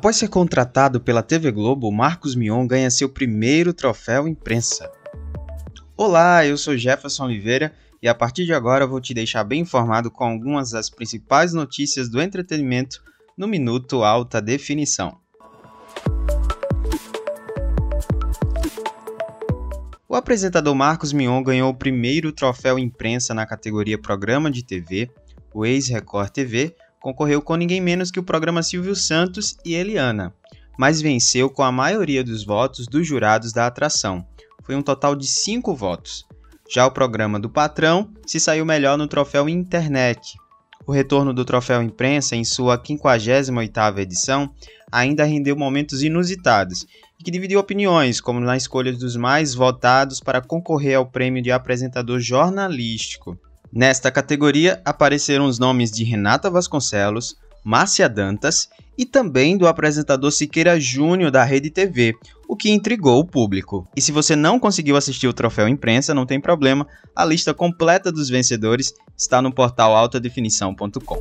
Após ser contratado pela TV Globo, Marcos Mion ganha seu primeiro troféu imprensa. Olá, eu sou Jefferson Oliveira e a partir de agora vou te deixar bem informado com algumas das principais notícias do entretenimento no Minuto Alta Definição. O apresentador Marcos Mion ganhou o primeiro troféu imprensa na categoria Programa de TV, o ex-Record TV, concorreu com ninguém menos que o programa Silvio Santos e Eliana, mas venceu com a maioria dos votos dos jurados da atração. Foi um total de cinco votos. Já o programa do Patrão se saiu melhor no troféu Internet. O retorno do troféu Imprensa em sua 58ª edição ainda rendeu momentos inusitados e que dividiu opiniões, como na escolha dos mais votados para concorrer ao prêmio de apresentador jornalístico. Nesta categoria apareceram os nomes de Renata Vasconcelos, Márcia Dantas e também do apresentador Siqueira Júnior da Rede TV, o que intrigou o público. E se você não conseguiu assistir o troféu imprensa, não tem problema, a lista completa dos vencedores está no portal altadefinição.com.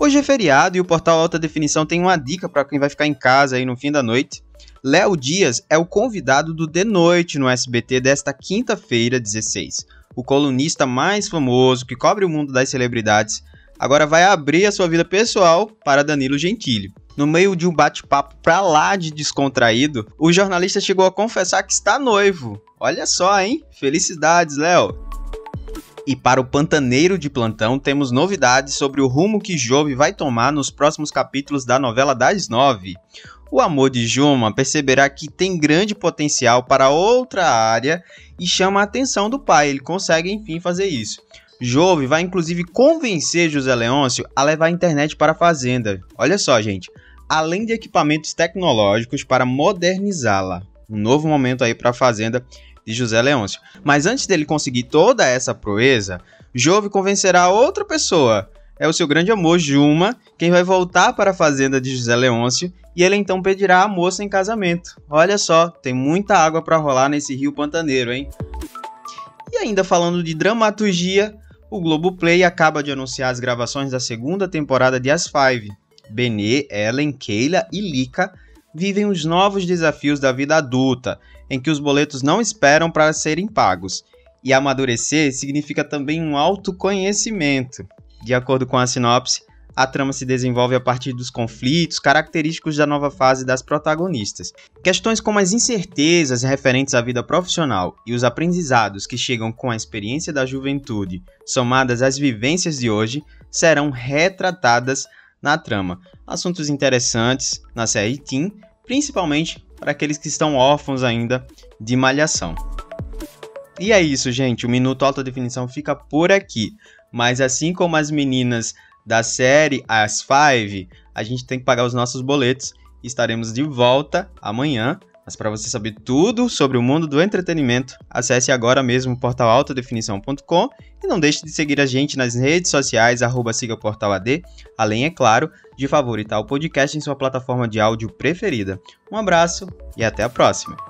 Hoje é feriado e o portal Alta Definição tem uma dica para quem vai ficar em casa aí no fim da noite. Léo Dias é o convidado do De Noite no SBT desta quinta-feira, 16 o colunista mais famoso que cobre o mundo das celebridades, agora vai abrir a sua vida pessoal para Danilo Gentili. No meio de um bate-papo pra lá de descontraído, o jornalista chegou a confessar que está noivo. Olha só, hein? Felicidades, Léo! E para o pantaneiro de plantão, temos novidades sobre o rumo que Jove vai tomar nos próximos capítulos da novela das nove. O amor de Juma perceberá que tem grande potencial para outra área e chama a atenção do pai. Ele consegue, enfim, fazer isso. Jove vai inclusive convencer José Leôncio a levar a internet para a fazenda. Olha só, gente. Além de equipamentos tecnológicos para modernizá-la. Um novo momento aí para a fazenda de José Leôncio. Mas antes dele conseguir toda essa proeza, Jove convencerá outra pessoa. É o seu grande amor, Juma, quem vai voltar para a fazenda de José Leôncio e ele então pedirá a moça em casamento. Olha só, tem muita água para rolar nesse rio pantaneiro, hein? E ainda falando de dramaturgia, o Globoplay acaba de anunciar as gravações da segunda temporada de As Five. Benê, Ellen, Keila e Lika vivem os novos desafios da vida adulta, em que os boletos não esperam para serem pagos. E amadurecer significa também um autoconhecimento. De acordo com a sinopse, a trama se desenvolve a partir dos conflitos característicos da nova fase das protagonistas. Questões como as incertezas referentes à vida profissional e os aprendizados que chegam com a experiência da juventude, somadas às vivências de hoje, serão retratadas na trama. Assuntos interessantes na série Teen, principalmente para aqueles que estão órfãos ainda de malhação. E é isso, gente. O Minuto Alta Definição fica por aqui. Mas assim como as meninas da série As Five, a gente tem que pagar os nossos boletos. Estaremos de volta amanhã. Mas para você saber tudo sobre o mundo do entretenimento, acesse agora mesmo o portal altadefinição.com e não deixe de seguir a gente nas redes sociais, arroba siga portal AD, além, é claro, de favoritar o podcast em sua plataforma de áudio preferida. Um abraço e até a próxima!